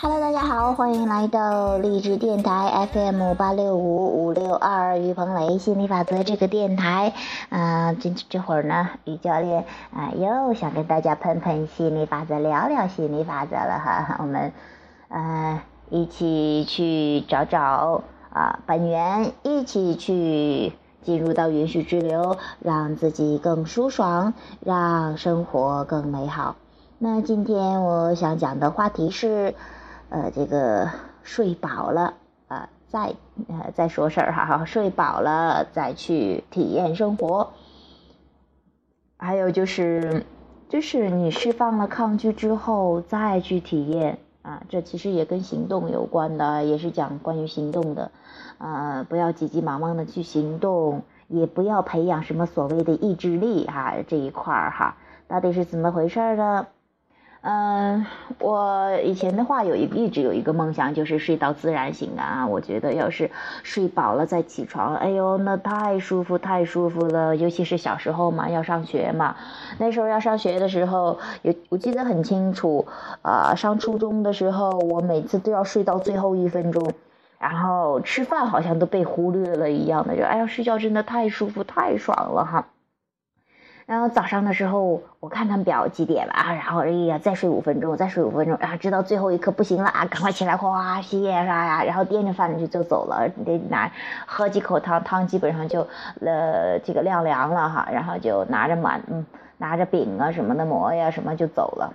Hello，大家好，欢迎来到励志电台 FM 八六五五六二于鹏雷心理法则这个电台。啊，这这会儿呢，于教练啊又想跟大家喷喷心理法则，聊聊心理法则了哈。我们呃一起去找找啊本源，一起去进入到允许之流，让自己更舒爽，让生活更美好。那今天我想讲的话题是。呃，这个睡饱了啊，再呃再说事儿哈哈，睡饱了再去体验生活。还有就是，就是你释放了抗拒之后再去体验啊，这其实也跟行动有关的，也是讲关于行动的。啊，不要急急忙忙的去行动，也不要培养什么所谓的意志力哈，这一块儿哈，到底是怎么回事呢？嗯，我以前的话有一一直有一个梦想，就是睡到自然醒啊。我觉得要是睡饱了再起床，哎呦，那太舒服太舒服了。尤其是小时候嘛，要上学嘛，那时候要上学的时候，有我记得很清楚啊。上初中的时候，我每次都要睡到最后一分钟，然后吃饭好像都被忽略了一样的，就哎呀，睡觉真的太舒服太爽了哈。然后早上的时候，我看看表几点了？然后哎呀，再睡五分钟，再睡五分钟，然后直到最后一刻不行了啊，赶快起来，哗洗脸刷牙？然后掂着饭就就走了，得拿喝几口汤，汤基本上就呃这个晾凉了哈，然后就拿着碗嗯拿着饼啊什么的馍呀什么就走了。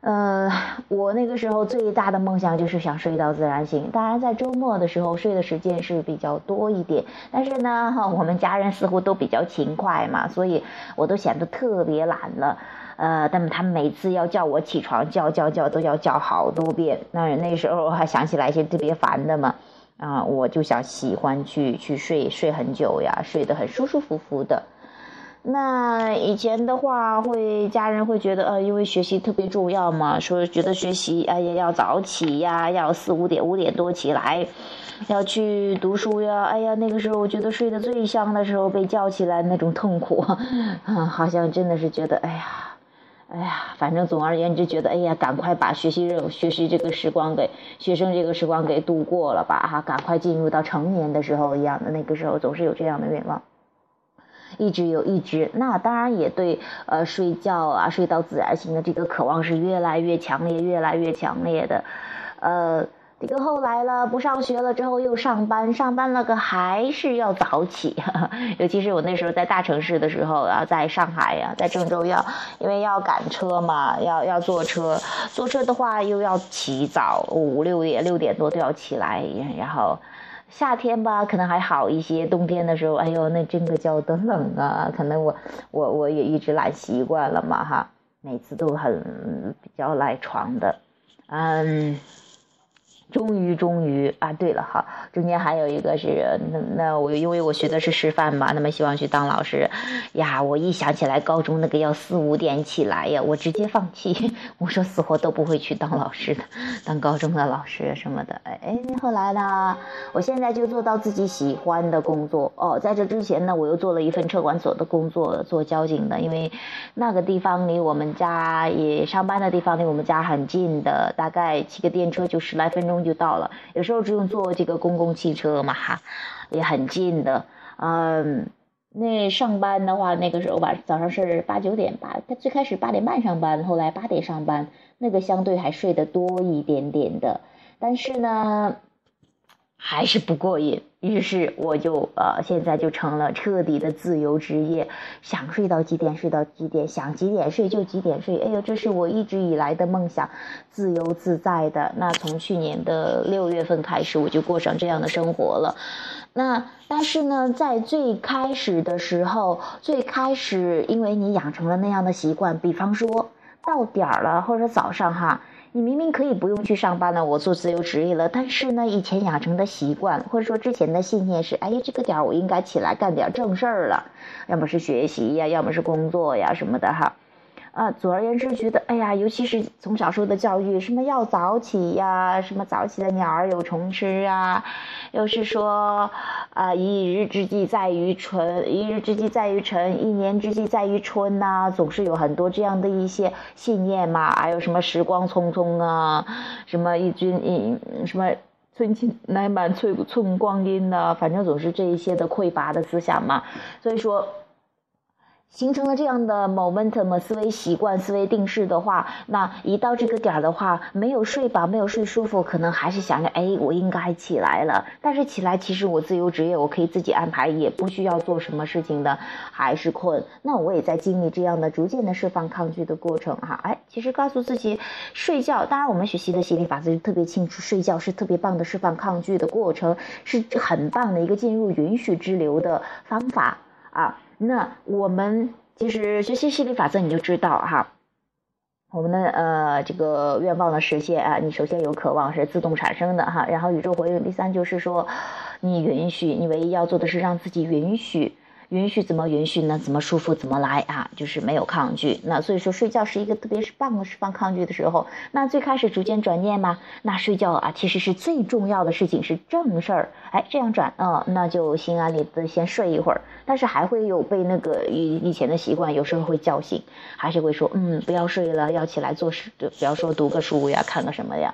呃，我那个时候最大的梦想就是想睡到自然醒。当然，在周末的时候睡的时间是比较多一点，但是呢，我们家人似乎都比较勤快嘛，所以我都显得特别懒了。呃，但是他们每次要叫我起床，叫叫叫都要叫好多遍。那那时候还想起来一些特别烦的嘛，啊，我就想喜欢去去睡睡很久呀，睡得很舒舒服服的。那以前的话，会家人会觉得，呃，因为学习特别重要嘛，说觉得学习，哎呀，要早起呀，要四五点五点多起来，要去读书呀，哎呀，那个时候我觉得睡得最香的时候被叫起来那种痛苦，啊，好像真的是觉得，哎呀，哎呀，反正总而言之，觉得，哎呀，赶快把学习任务、学习这个时光给学生这个时光给度过了吧，哈，赶快进入到成年的时候一样的，那个时候总是有这样的愿望。一直有一直，那当然也对，呃，睡觉啊，睡到自然醒的这个渴望是越来越强烈，越来越强烈的，呃，这个后来了，不上学了之后又上班，上班了个还是要早起，尤其是我那时候在大城市的时候啊，在上海呀，在郑州要，因为要赶车嘛，要要坐车，坐车的话又要起早，五六点六点多都要起来，然后。夏天吧，可能还好一些。冬天的时候，哎呦，那真的叫的冷啊！可能我我我也一直懒习惯了嘛，哈，每次都很比较赖床的，嗯。终于，终于啊！对了哈，中间还有一个是那那我因为我学的是师范嘛，那么希望去当老师呀。我一想起来高中那个要四五点起来呀，我直接放弃。我说死活都不会去当老师的，当高中的老师什么的。哎，后来呢，我现在就做到自己喜欢的工作哦。在这之前呢，我又做了一份车管所的工作，做交警的，因为那个地方离我们家也上班的地方离我们家很近的，大概骑个电车就十来分钟。就到了，有时候只用坐这个公共汽车嘛，哈，也很近的。嗯，那上班的话，那个时候吧，早上是八九点吧，他最开始八点半上班，后来八点上班，那个相对还睡得多一点点的，但是呢。还是不过瘾，于是我就呃，现在就成了彻底的自由职业，想睡到几点睡到几点，想几点睡就几点睡。哎呦，这是我一直以来的梦想，自由自在的。那从去年的六月份开始，我就过上这样的生活了。那但是呢，在最开始的时候，最开始因为你养成了那样的习惯，比方说到点儿了，或者早上哈。你明明可以不用去上班了，我做自由职业了，但是呢，以前养成的习惯，或者说之前的信念是，哎呀，这个点儿我应该起来干点正事儿了，要么是学习呀，要么是工作呀什么的哈，啊，总而言之，觉得哎呀，尤其是从小受的教育，什么要早起呀，什么早起的鸟儿有虫吃啊，又是说啊，一日之计在于春，一日之计在于晨，一年之计在于春呐，总是有很多这样的一些信念嘛。还有什么时光匆匆啊，什么一君一什么寸金难买寸寸光阴呐，反正总是这一些的匮乏的思想嘛。所以说。形成了这样的 momentum 思维习惯、思维定式的话，那一到这个点儿的话，没有睡饱、没有睡舒服，可能还是想着，哎，我应该起来了。但是起来，其实我自由职业，我可以自己安排，也不需要做什么事情的，还是困。那我也在经历这样的逐渐的释放抗拒的过程哈。哎，其实告诉自己睡觉，当然我们学习的心理法则就特别清楚，睡觉是特别棒的释放抗拒的过程，是很棒的一个进入允许之流的方法啊。那我们其实学习吸引力法则，你就知道哈，我们的呃这个愿望的实现啊，你首先有渴望是自动产生的哈，然后宇宙回应，第三就是说，你允许，你唯一要做的是让自己允许。允许怎么允许呢？怎么舒服怎么来啊？就是没有抗拒。那所以说睡觉是一个特别是棒的释放抗拒的时候。那最开始逐渐转念嘛，那睡觉啊其实是最重要的事情，是正事儿。哎，这样转啊，那就心安理得先睡一会儿。但是还会有被那个以以前的习惯，有时候会叫醒，还是会说嗯不要睡了，要起来做事，就比方说读个书呀，看个什么呀。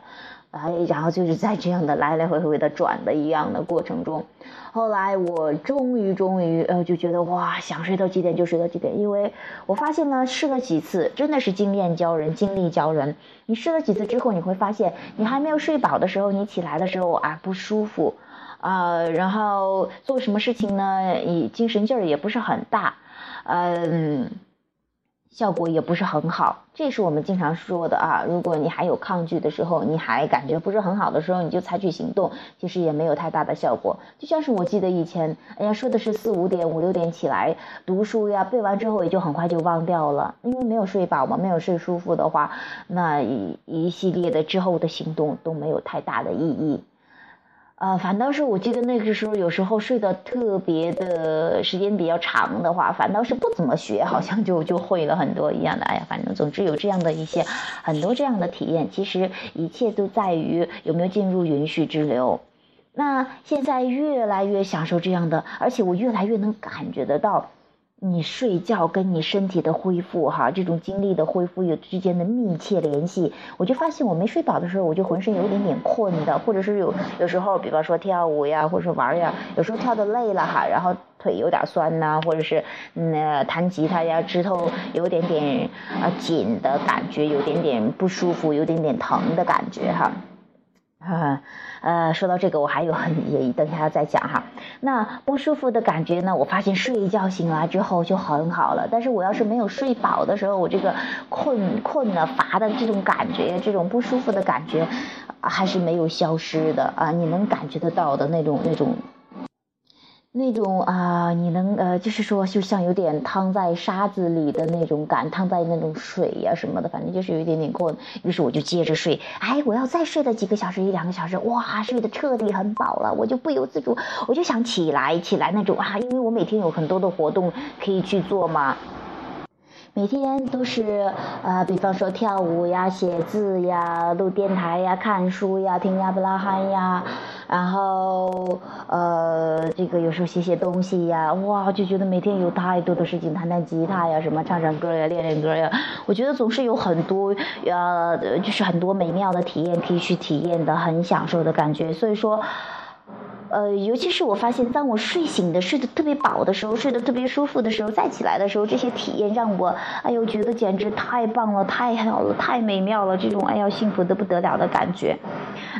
哎，然后就是在这样的来来回回的转的一样的过程中，后来我终于终于呃就觉得哇，想睡到几点就睡到几点，因为我发现呢试了几次，真的是经验教人，经历教人。你试了几次之后，你会发现你还没有睡饱的时候，你起来的时候啊不舒服，啊，然后做什么事情呢，你精神劲儿也不是很大，嗯。效果也不是很好，这是我们经常说的啊。如果你还有抗拒的时候，你还感觉不是很好的时候，你就采取行动，其实也没有太大的效果。就像是我记得以前，哎呀，说的是四五点、五六点起来读书呀，背完之后也就很快就忘掉了，因为没有睡饱嘛，没有睡舒服的话，那一一系列的之后的行动都没有太大的意义。啊，反倒是我记得那个时候，有时候睡得特别的时间比较长的话，反倒是不怎么学，好像就就会了很多一样的。哎呀，反正总之有这样的一些很多这样的体验。其实一切都在于有没有进入允许之流。那现在越来越享受这样的，而且我越来越能感觉得到。你睡觉跟你身体的恢复，哈，这种精力的恢复有之间的密切联系。我就发现我没睡饱的时候，我就浑身有一点点困的，或者是有有时候，比方说跳舞呀，或者说玩呀，有时候跳的累了哈，然后腿有点酸呐，或者是嗯弹吉他呀，指头有点点啊紧的感觉，有点点不舒服，有点点疼的感觉哈。哈，呃，说到这个，我还有很也等一下再讲哈。那不舒服的感觉呢？我发现睡一觉醒来之后就很好了。但是我要是没有睡饱的时候，我这个困困的乏的这种感觉，这种不舒服的感觉，还是没有消失的啊！你能感觉得到的那种那种。那种啊，你能呃，就是说，就像有点汤在沙子里的那种感，汤在那种水呀什么的，反正就是有一点点困。于是我就接着睡，哎，我要再睡的几个小时，一两个小时，哇，睡得彻底很饱了，我就不由自主，我就想起来起来那种啊，因为我每天有很多的活动可以去做嘛。每天都是呃，比方说跳舞呀、写字呀、录电台呀、看书呀、听亚伯拉罕呀，然后呃，这个有时候写写东西呀，哇，就觉得每天有太多的事情，弹弹吉他呀，什么唱唱歌呀、练练歌呀，我觉得总是有很多呃，就是很多美妙的体验可以去体验的，很享受的感觉，所以说。呃，尤其是我发现，当我睡醒的、睡得特别饱的时候，睡得特别舒服的时候，再起来的时候，这些体验让我，哎呦，觉得简直太棒了，太好了，太美妙了，这种哎呀，幸福的不得了的感觉，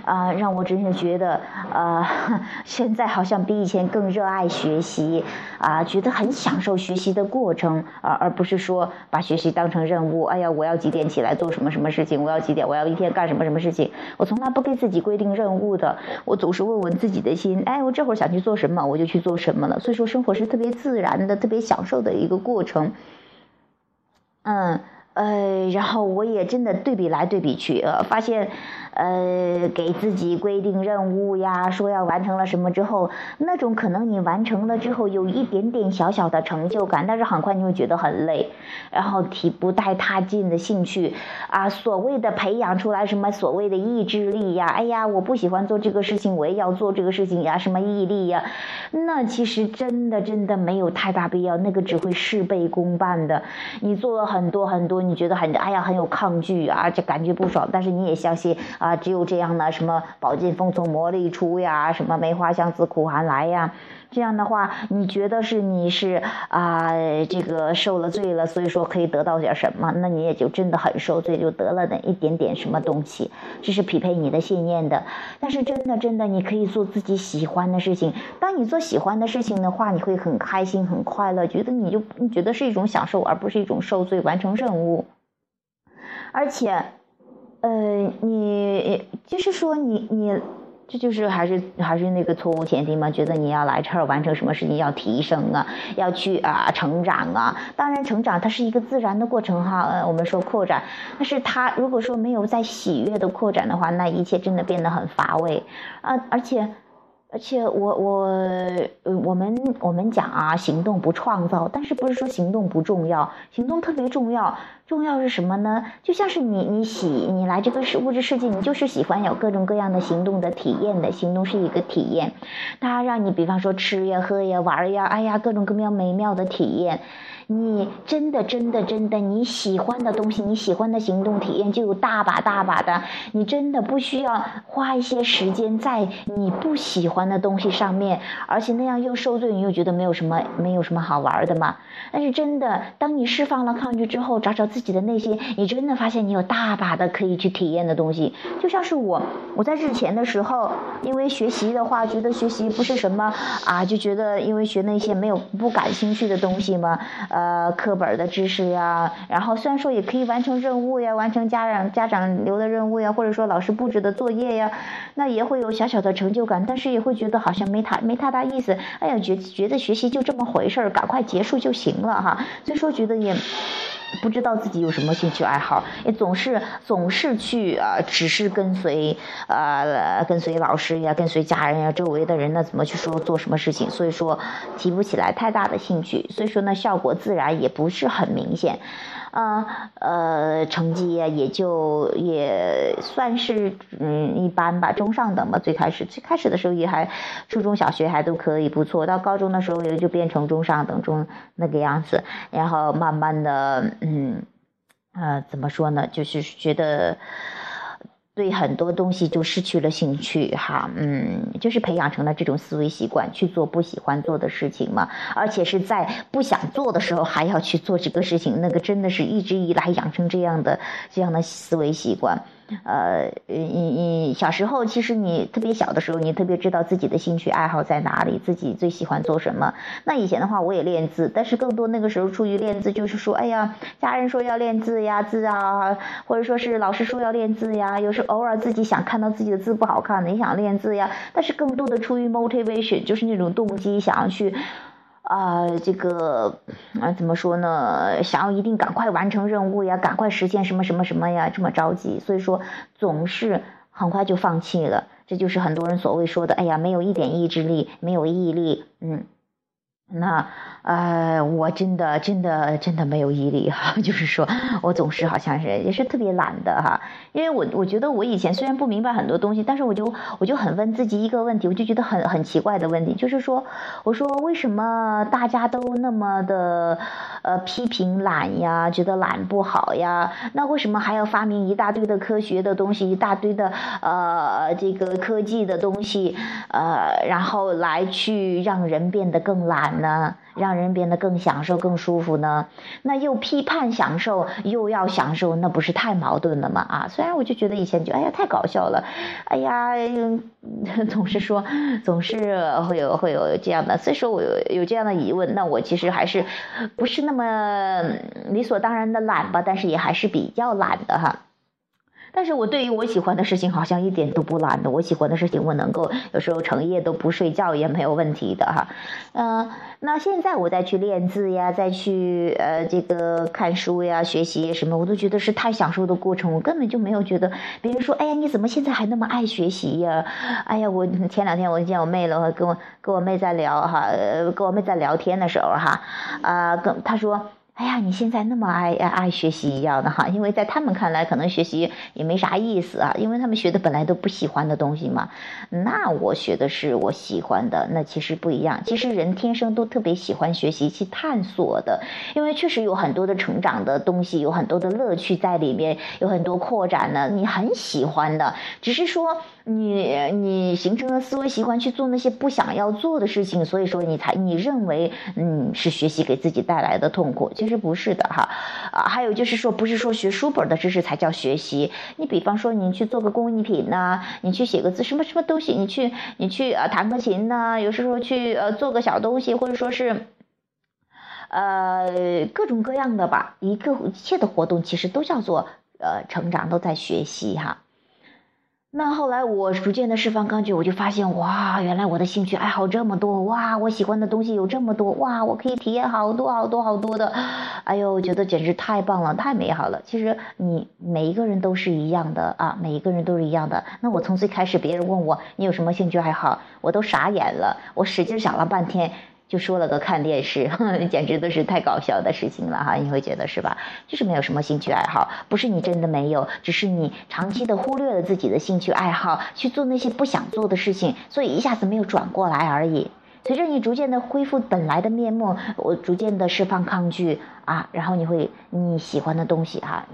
啊，让我真的觉得，呃，现在好像比以前更热爱学习，啊，觉得很享受学习的过程，啊，而不是说把学习当成任务，哎呀，我要几点起来做什么什么事情，我要几点，我要一天干什么什么事情，我从来不给自己规定任务的，我总是问问自己的心。哎，我这会儿想去做什么，我就去做什么了。所以说，生活是特别自然的、特别享受的一个过程。嗯，呃，然后我也真的对比来对比去，呃，发现，呃，给自己规定任务呀，说要完成了什么之后，那种可能你完成了之后有一点点小小的成就感，但是很快你会觉得很累，然后提不带踏进的兴趣啊，所谓的培养出来什么所谓的意志力呀，哎呀，我不喜欢做这个事情，我也要做这个事情呀，什么毅力呀，那其实真的真的没有太大必要，那个只会事倍功半的，你做了很多很多。你觉得很哎呀很有抗拒啊，就感觉不爽，但是你也相信啊，啊只有这样呢，什么宝剑锋从磨砺出呀，什么梅花香自苦寒来呀，这样的话，你觉得是你是啊这个受了罪了，所以说可以得到点什么，那你也就真的很受罪，就得了那一点点什么东西，这是匹配你的信念的。但是真的真的，你可以做自己喜欢的事情。当你做喜欢的事情的话，你会很开心很快乐，觉得你就你觉得是一种享受，而不是一种受罪。完成任务。而且，呃，你就是说，你你，这就是还是还是那个错误前提嘛？觉得你要来这儿完成什么事情，要提升啊，要去啊成长啊。当然，成长它是一个自然的过程哈。呃，我们说扩展，但是它如果说没有在喜悦的扩展的话，那一切真的变得很乏味啊。而且。而且我我我们我们讲啊，行动不创造，但是不是说行动不重要？行动特别重要。重要是什么呢？就像是你你喜你来这个世物质世界，你就是喜欢有各种各样的行动的体验的。行动是一个体验，它让你比方说吃呀、喝呀、玩呀，哎呀，各种各样美妙的体验。你真的真的真的你喜欢的东西，你喜欢的行动体验就有大把大把的。你真的不需要花一些时间在你不喜欢的东西上面，而且那样又受罪，你又觉得没有什么没有什么好玩的嘛。但是真的，当你释放了抗拒之后，找找自己的内心，你真的发现你有大把的可以去体验的东西。就像是我，我在日前的时候，因为学习的话，觉得学习不是什么啊，就觉得因为学那些没有不感兴趣的东西嘛。呃，课本的知识呀，然后虽然说也可以完成任务呀，完成家长家长留的任务呀，或者说老师布置的作业呀，那也会有小小的成就感，但是也会觉得好像没太没太大意思。哎呀，觉觉得学习就这么回事儿，赶快结束就行了哈。所以说觉得也。不知道自己有什么兴趣爱好，也总是总是去啊，只是跟随呃跟随老师呀，跟随家人呀，周围的人呢怎么去说做什么事情，所以说提不起来太大的兴趣，所以说呢效果自然也不是很明显。啊，呃，成绩也就也算是嗯一般吧，中上等吧。最开始最开始的时候也还，初中小学还都可以不错，到高中的时候也就变成中上等中那个样子，然后慢慢的嗯，呃，怎么说呢，就是觉得。对很多东西就失去了兴趣，哈，嗯，就是培养成了这种思维习惯，去做不喜欢做的事情嘛，而且是在不想做的时候还要去做这个事情，那个真的是一直以来养成这样的这样的思维习惯。呃，你你小时候其实你特别小的时候，你特别知道自己的兴趣爱好在哪里，自己最喜欢做什么。那以前的话，我也练字，但是更多那个时候出于练字，就是说，哎呀，家人说要练字呀，字啊，或者说是老师说要练字呀，有时偶尔自己想看到自己的字不好看，你想练字呀。但是更多的出于 motivation，就是那种动机，想要去。啊，这个啊，怎么说呢？想要一定赶快完成任务呀，赶快实现什么什么什么呀，这么着急，所以说总是很快就放弃了。这就是很多人所谓说的，哎呀，没有一点意志力，没有毅力，嗯。那呃，我真的真的真的没有毅力哈，就是说我总是好像是也是特别懒的哈，因为我我觉得我以前虽然不明白很多东西，但是我就我就很问自己一个问题，我就觉得很很奇怪的问题，就是说我说为什么大家都那么的呃批评懒呀，觉得懒不好呀？那为什么还要发明一大堆的科学的东西，一大堆的呃这个科技的东西呃，然后来去让人变得更懒？呢，让人变得更享受、更舒服呢？那又批判享受，又要享受，那不是太矛盾了吗？啊，虽然我就觉得以前就哎呀太搞笑了，哎呀，总是说，总是会有会有这样的，所以说我有有这样的疑问，那我其实还是不是那么理所当然的懒吧？但是也还是比较懒的哈。但是我对于我喜欢的事情好像一点都不懒的，我喜欢的事情我能够有时候成夜都不睡觉也没有问题的哈，嗯，那现在我再去练字呀，再去呃这个看书呀、学习什么，我都觉得是太享受的过程，我根本就没有觉得别人说，哎呀你怎么现在还那么爱学习呀？哎呀我前两天我见我妹了，跟我跟我妹在聊哈，呃跟我妹在聊天的时候哈，啊跟她说。哎呀，你现在那么爱爱学习一样的哈，因为在他们看来，可能学习也没啥意思啊，因为他们学的本来都不喜欢的东西嘛。那我学的是我喜欢的，那其实不一样。其实人天生都特别喜欢学习去探索的，因为确实有很多的成长的东西，有很多的乐趣在里面，有很多扩展的，你很喜欢的，只是说。你你形成了思维习惯去做那些不想要做的事情，所以说你才你认为嗯是学习给自己带来的痛苦，其实不是的哈。啊，还有就是说不是说学书本的知识才叫学习，你比方说你去做个工艺品呐，你去写个字什么什么东西，你去你去呃弹个琴呐，有时候去呃做个小东西，或者说是呃各种各样的吧，一个一切的活动其实都叫做呃成长，都在学习哈。那后来我逐渐的释放抗拒，我就发现哇，原来我的兴趣爱好这么多哇，我喜欢的东西有这么多哇，我可以体验好多好多好多的，哎呦，我觉得简直太棒了，太美好了。其实你每一个人都是一样的啊，每一个人都是一样的。那我从最开始别人问我你有什么兴趣爱好，我都傻眼了，我使劲想了半天。说了个看电视，简直都是太搞笑的事情了哈！你会觉得是吧？就是没有什么兴趣爱好，不是你真的没有，只是你长期的忽略了自己的兴趣爱好，去做那些不想做的事情，所以一下子没有转过来而已。随着你逐渐的恢复本来的面目，我逐渐的释放抗拒啊，然后你会你喜欢的东西哈。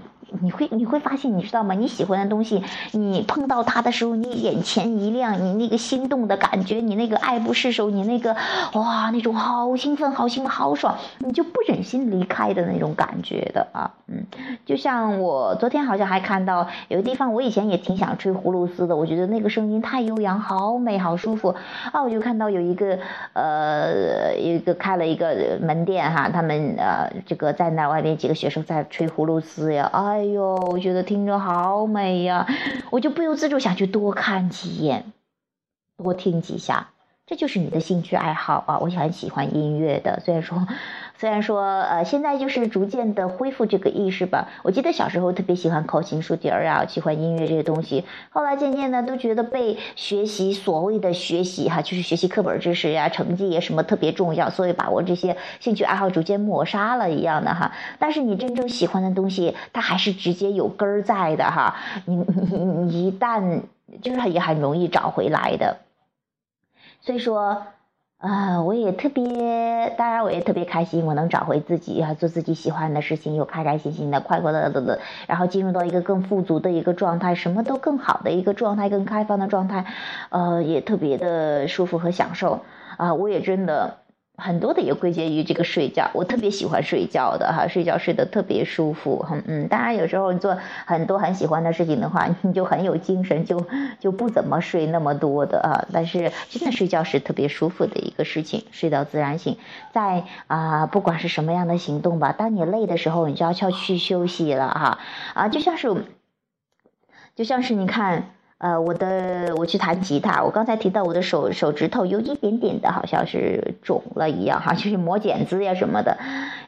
你会你会发现，你知道吗？你喜欢的东西，你碰到它的时候，你眼前一亮，你那个心动的感觉，你那个爱不释手，你那个哇，那种好兴奋、好兴奋、好爽，你就不忍心离开的那种感觉的啊，嗯，就像我昨天好像还看到有个地方，我以前也挺想吹葫芦丝的，我觉得那个声音太悠扬，好美，好舒服啊，我就看到有一个呃，有一个开了一个门店哈，他们呃，这个在那外面几个学生在吹葫芦丝呀，啊。哎呦，我觉得听着好美呀，我就不由自主想去多看几眼，多听几下。这就是你的兴趣爱好啊！我很喜欢音乐的，虽然说。虽然说，呃，现在就是逐渐的恢复这个意识吧。我记得小时候特别喜欢考琴、竖笛儿啊，喜欢音乐这些东西。后来渐渐的都觉得被学习所谓的学习哈，就是学习课本知识呀、成绩呀什么特别重要，所以把我这些兴趣爱好逐渐抹杀了一样的哈。但是你真正喜欢的东西，它还是直接有根儿在的哈。你你你一旦就是也很容易找回来的。所以说。啊，我也特别，当然我也特别开心，我能找回自己啊，做自己喜欢的事情，又开开心心的、快快乐乐的，然后进入到一个更富足的一个状态，什么都更好的一个状态，更开放的状态，呃，也特别的舒服和享受啊，我也真的。很多的也归结于这个睡觉，我特别喜欢睡觉的哈，睡觉睡得特别舒服，嗯嗯。当然有时候你做很多很喜欢的事情的话，你就很有精神，就就不怎么睡那么多的啊。但是真的睡觉是特别舒服的一个事情，睡到自然醒。在啊，不管是什么样的行动吧，当你累的时候，你就要去休息了哈啊，就像是就像是你看。呃，我的我去弹吉他，我刚才提到我的手手指头有一点点的，好像是肿了一样哈，就是磨茧子呀什么的。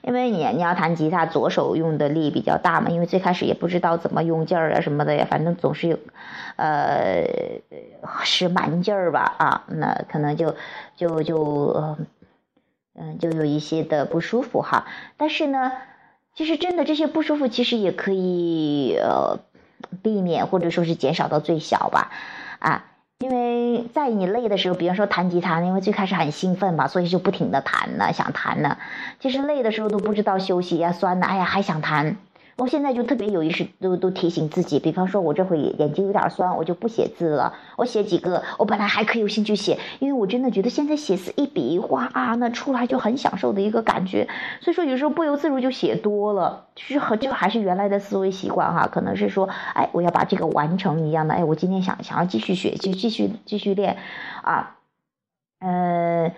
因为你你要弹吉他，左手用的力比较大嘛，因为最开始也不知道怎么用劲儿啊什么的呀，反正总是有，呃，使蛮劲儿吧啊，那可能就就就嗯就有一些的不舒服哈。但是呢，其实真的这些不舒服，其实也可以呃。避免或者说是减少到最小吧，啊，因为在你累的时候，比方说弹吉他，因为最开始很兴奋嘛，所以就不停的弹呢，想弹呢，其实累的时候都不知道休息呀，酸的，哎呀，还想弹。我现在就特别有意识，都都提醒自己，比方说，我这会眼睛有点酸，我就不写字了。我写几个，我本来还可以有兴趣写，因为我真的觉得现在写字一笔一画啊，那出来就很享受的一个感觉。所以说，有时候不由自主就写多了，其实和就还是原来的思维习惯哈，可能是说，哎，我要把这个完成一样的，哎，我今天想想要继续学，就继续继续练，啊，嗯。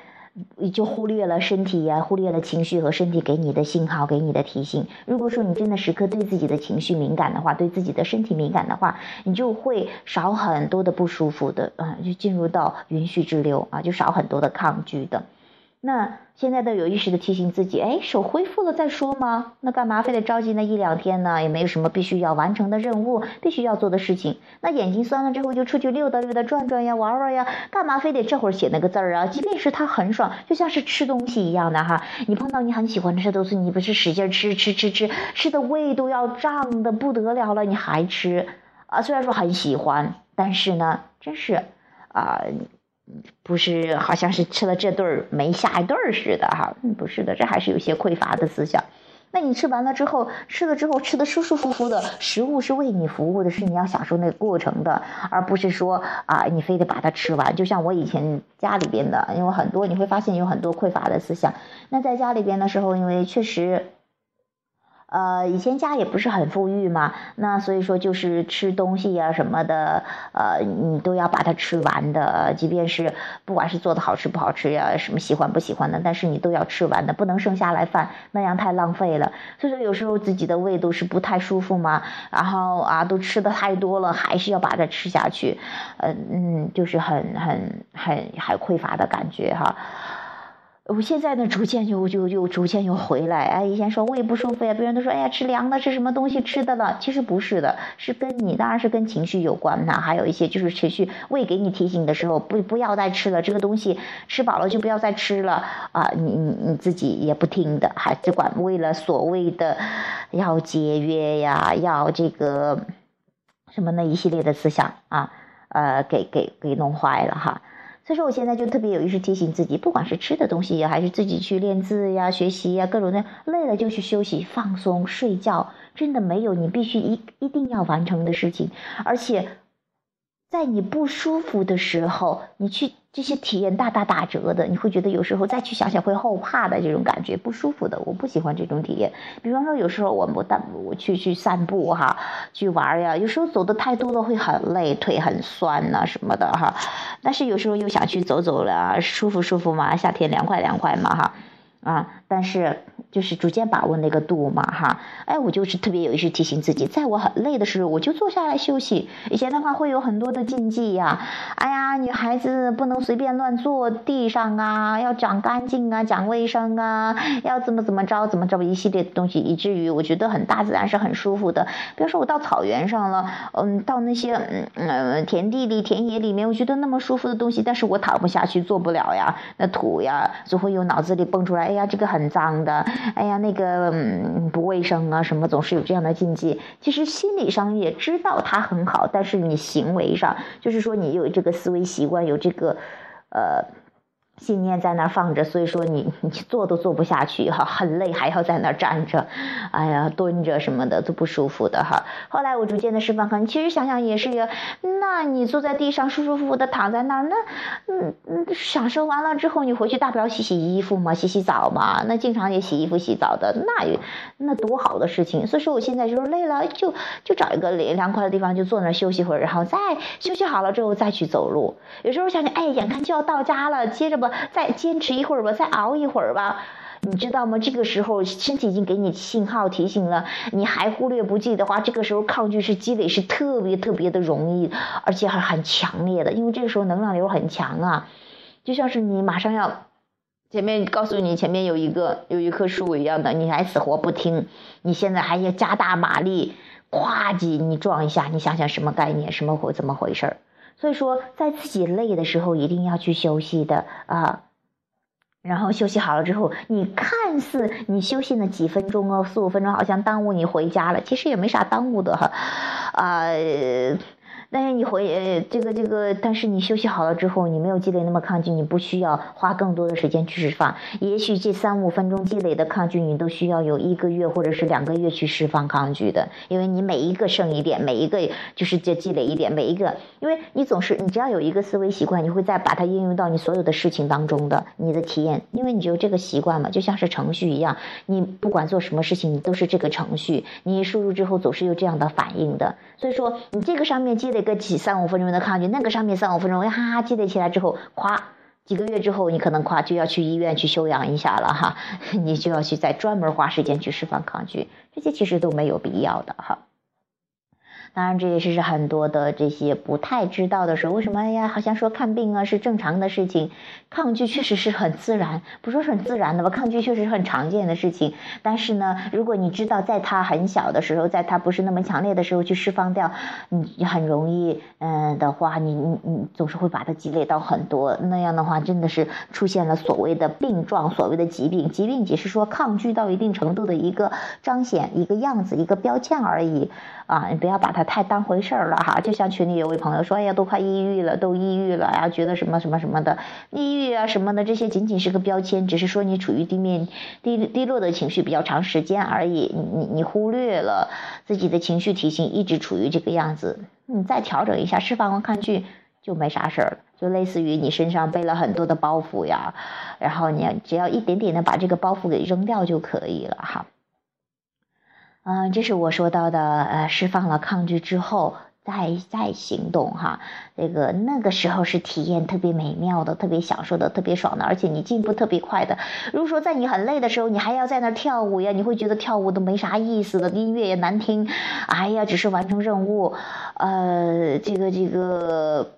你就忽略了身体呀，忽略了情绪和身体给你的信号，给你的提醒。如果说你真的时刻对自己的情绪敏感的话，对自己的身体敏感的话，你就会少很多的不舒服的啊，就进入到允许之流啊，就少很多的抗拒的。那现在都有意识的提醒自己，哎，手恢复了再说吗？那干嘛非得着急那一两天呢？也没有什么必须要完成的任务，必须要做的事情。那眼睛酸了之后就出去溜达溜达、转转呀、玩玩呀，干嘛非得这会儿写那个字儿啊？即便是他很爽，就像是吃东西一样的哈，你碰到你很喜欢吃的东西，你不是使劲吃吃吃吃，吃的胃都要胀的不得了了，你还吃啊？虽然说很喜欢，但是呢，真是啊。不是，好像是吃了这顿儿没下一顿儿似的哈，不是的，这还是有些匮乏的思想。那你吃完了之后，吃了之后吃的舒舒服服的，食物是为你服务的，是你要享受那个过程的，而不是说啊，你非得把它吃完。就像我以前家里边的，因为很多你会发现有很多匮乏的思想。那在家里边的时候，因为确实。呃，以前家也不是很富裕嘛，那所以说就是吃东西呀什么的，呃，你都要把它吃完的，即便是不管是做的好吃不好吃呀，什么喜欢不喜欢的，但是你都要吃完的，不能剩下来饭，那样太浪费了。所以说有时候自己的胃都是不太舒服嘛，然后啊都吃的太多了，还是要把它吃下去，嗯嗯，就是很很很还匮乏的感觉哈。我现在呢，逐渐就就就逐渐又回来。哎，以前说胃不舒服呀，别人都说，哎呀，吃凉的，吃什么东西吃的了？其实不是的，是跟你当然是跟情绪有关呐。还有一些就是情绪，胃给你提醒的时候，不不要再吃了，这个东西吃饱了就不要再吃了啊！你你你自己也不听的，还只管为了所谓的要节约呀，要这个什么那一系列的思想啊，呃，给给给弄坏了哈。所以说，我现在就特别有意识提醒自己，不管是吃的东西，还是自己去练字呀、学习呀，各种的，累了就去休息、放松、睡觉，真的没有你必须一一定要完成的事情，而且。在你不舒服的时候，你去这些体验大大打折的，你会觉得有时候再去想想会后怕的这种感觉，不舒服的，我不喜欢这种体验。比方说，有时候我我但我去去散步哈，去玩呀，有时候走的太多了会很累，腿很酸呐什么的哈。但是有时候又想去走走了，舒服舒服嘛，夏天凉快凉快嘛哈。啊，但是就是逐渐把握那个度嘛，哈，哎，我就是特别有意识提醒自己，在我很累的时候，我就坐下来休息。以前的话会有很多的禁忌呀，哎呀，女孩子不能随便乱坐地上啊，要讲干净啊，讲卫生啊，要怎么怎么着怎么着一系列的东西，以至于我觉得很大自然是很舒服的。比如说我到草原上了，嗯，到那些嗯嗯田地里、田野里面，我觉得那么舒服的东西，但是我躺不下去，坐不了呀，那土呀，就会有脑子里蹦出来。哎呀，这个很脏的，哎呀，那个嗯不卫生啊，什么总是有这样的禁忌。其实心理上也知道它很好，但是你行为上，就是说你有这个思维习惯，有这个，呃。信念在那儿放着，所以说你你坐都坐不下去哈，很累，还要在那儿站着，哎呀，蹲着什么的都不舒服的哈。后来我逐渐的释放，你其实想想也是，那你坐在地上舒舒服服的躺在那儿，那嗯嗯，享受完了之后，你回去大不了洗洗衣服嘛，洗洗澡嘛，那经常也洗衣服洗澡的，那也那多好的事情。所以说我现在就是累了，就就找一个凉凉快的地方，就坐那儿休息会儿，然后再休息好了之后再去走路。有时候想想，哎，眼看就要到家了，接着吧。再坚持一会儿吧，再熬一会儿吧，你知道吗？这个时候身体已经给你信号提醒了，你还忽略不计的话，这个时候抗拒是积累是特别特别的容易，而且还很强烈的，因为这个时候能量流很强啊，就像是你马上要前面告诉你前面有一个有一棵树一样的，你还死活不听，你现在还要加大马力，咵叽你撞一下，你想想什么概念，什么回怎么回事儿？所以说，在自己累的时候，一定要去休息的啊。然后休息好了之后，你看似你休息了几分钟哦，四五分钟，好像耽误你回家了，其实也没啥耽误的哈，啊。但是你回呃这个这个，但是你休息好了之后，你没有积累那么抗拒，你不需要花更多的时间去释放。也许这三五分钟积累的抗拒，你都需要有一个月或者是两个月去释放抗拒的。因为你每一个剩一点，每一个就是这积累一点，每一个，因为你总是你只要有一个思维习惯，你会再把它应用到你所有的事情当中的你的体验，因为你有这个习惯嘛，就像是程序一样，你不管做什么事情，你都是这个程序，你输入之后总是有这样的反应的。所以说，你这个上面积累个几三五分钟的抗拒，那个上面三五分钟，哈哈积累起来之后，夸几个月之后，你可能夸就要去医院去休养一下了哈，你就要去再专门花时间去释放抗拒，这些其实都没有必要的哈。当然，这也是很多的这些不太知道的时候，为什么？哎呀，好像说看病啊是正常的事情，抗拒确实是很自然，不说是很自然的吧？抗拒确实是很常见的事情。但是呢，如果你知道在他很小的时候，在他不是那么强烈的时候去释放掉，你很容易，嗯的话，你你你总是会把它积累到很多，那样的话真的是出现了所谓的病状，所谓的疾病。疾病只是说抗拒到一定程度的一个彰显，一个样子，一个标签而已啊！你不要把它。太当回事儿了哈，就像群里有位朋友说，哎呀，都快抑郁了，都抑郁了然后，觉得什么什么什么的，抑郁啊什么的，这些仅仅是个标签，只是说你处于低面低低落的情绪比较长时间而已，你你你忽略了自己的情绪体型一直处于这个样子，你再调整一下，释放完抗拒就没啥事儿了，就类似于你身上背了很多的包袱呀，然后你只要一点点的把这个包袱给扔掉就可以了哈。嗯，这是我说到的，呃，释放了抗拒之后，再再行动哈，这个那个时候是体验特别美妙的，特别享受的，特别爽的，而且你进步特别快的。如果说在你很累的时候，你还要在那跳舞呀，你会觉得跳舞都没啥意思的，音乐也难听，哎呀，只是完成任务，呃，这个这个，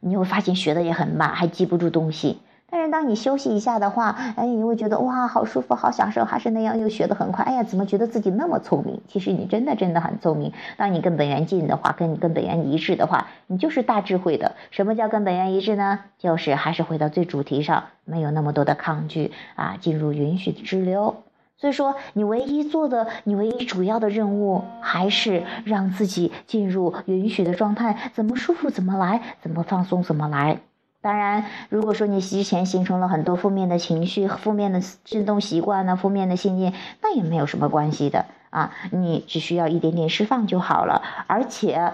你会发现学的也很慢，还记不住东西。但是当你休息一下的话，哎，你会觉得哇，好舒服，好享受，还是那样又学得很快。哎呀，怎么觉得自己那么聪明？其实你真的真的很聪明。当你跟本源近的话，跟你跟本源一致的话，你就是大智慧的。什么叫跟本源一致呢？就是还是回到最主题上，没有那么多的抗拒啊，进入允许的支流。所以说，你唯一做的，你唯一主要的任务，还是让自己进入允许的状态，怎么舒服怎么来，怎么放松怎么来。当然，如果说你之前形成了很多负面的情绪、负面的振动习惯呢、负面的信念，那也没有什么关系的啊，你只需要一点点释放就好了。而且，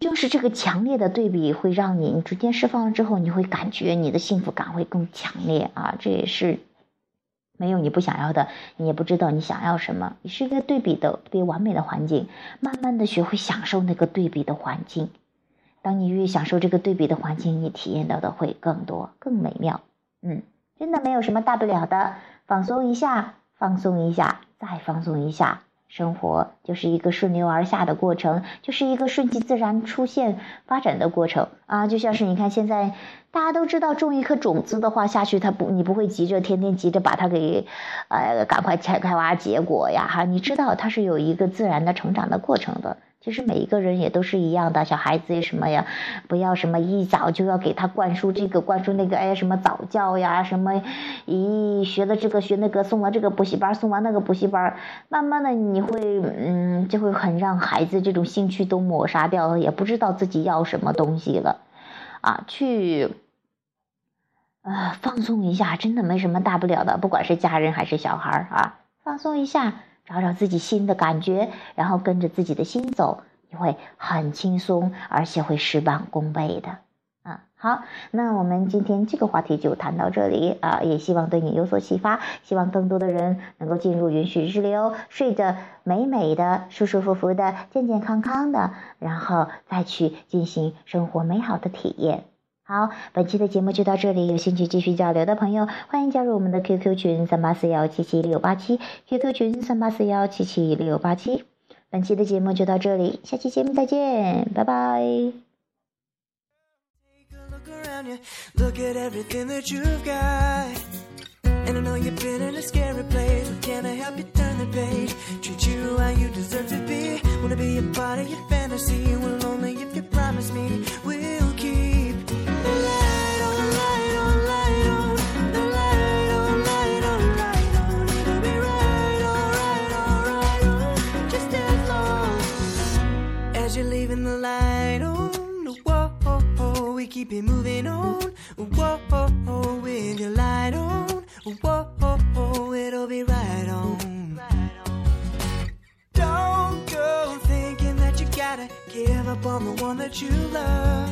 就是这个强烈的对比会让你，你逐渐释放了之后，你会感觉你的幸福感会更强烈啊。这也是没有你不想要的，你也不知道你想要什么，你是一个对比的特别完美的环境，慢慢的学会享受那个对比的环境。当你越享受这个对比的环境，你体验到的会更多、更美妙。嗯，真的没有什么大不了的，放松一下，放松一下，再放松一下。生活就是一个顺流而下的过程，就是一个顺其自然出现发展的过程啊！就像是你看，现在大家都知道，种一颗种子的话下去，它不，你不会急着天天急着把它给，呃，赶快开开挖结果呀！哈，你知道它是有一个自然的成长的过程的。其实每一个人也都是一样的，小孩子什么呀，不要什么一早就要给他灌输这个灌输那个，哎，什么早教呀，什么，咦，学了这个学那个，送完这个补习班，送完那个补习班，慢慢的你会，嗯，就会很让孩子这种兴趣都抹杀掉了，也不知道自己要什么东西了，啊，去，呃，放松一下，真的没什么大不了的，不管是家人还是小孩啊，放松一下。找找自己心的感觉，然后跟着自己的心走，你会很轻松，而且会事半功倍的啊！好，那我们今天这个话题就谈到这里啊，也希望对你有所启发，希望更多的人能够进入允许日流，睡得美美的、舒舒服服的、健健康康的，然后再去进行生活美好的体验。好，本期的节目就到这里。有兴趣继续交流的朋友，欢迎加入我们的 QQ 群三八四幺七七六八七，QQ 群三八四幺七七六八七。本期的节目就到这里，下期节目再见，拜拜。Keep it moving on. Whoa, with your light on. Whoa, it'll be right on. Don't go thinking that you gotta give up on the one that you love.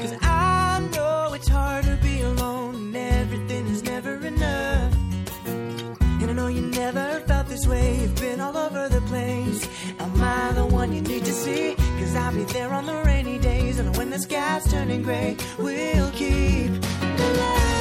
Cause I know it's hard to be alone and everything is never enough. And I know you never felt this way, you've been all over the place. Am I the one you need to see? I'll be there on the rainy days. And when the sky's turning gray, we'll keep the light.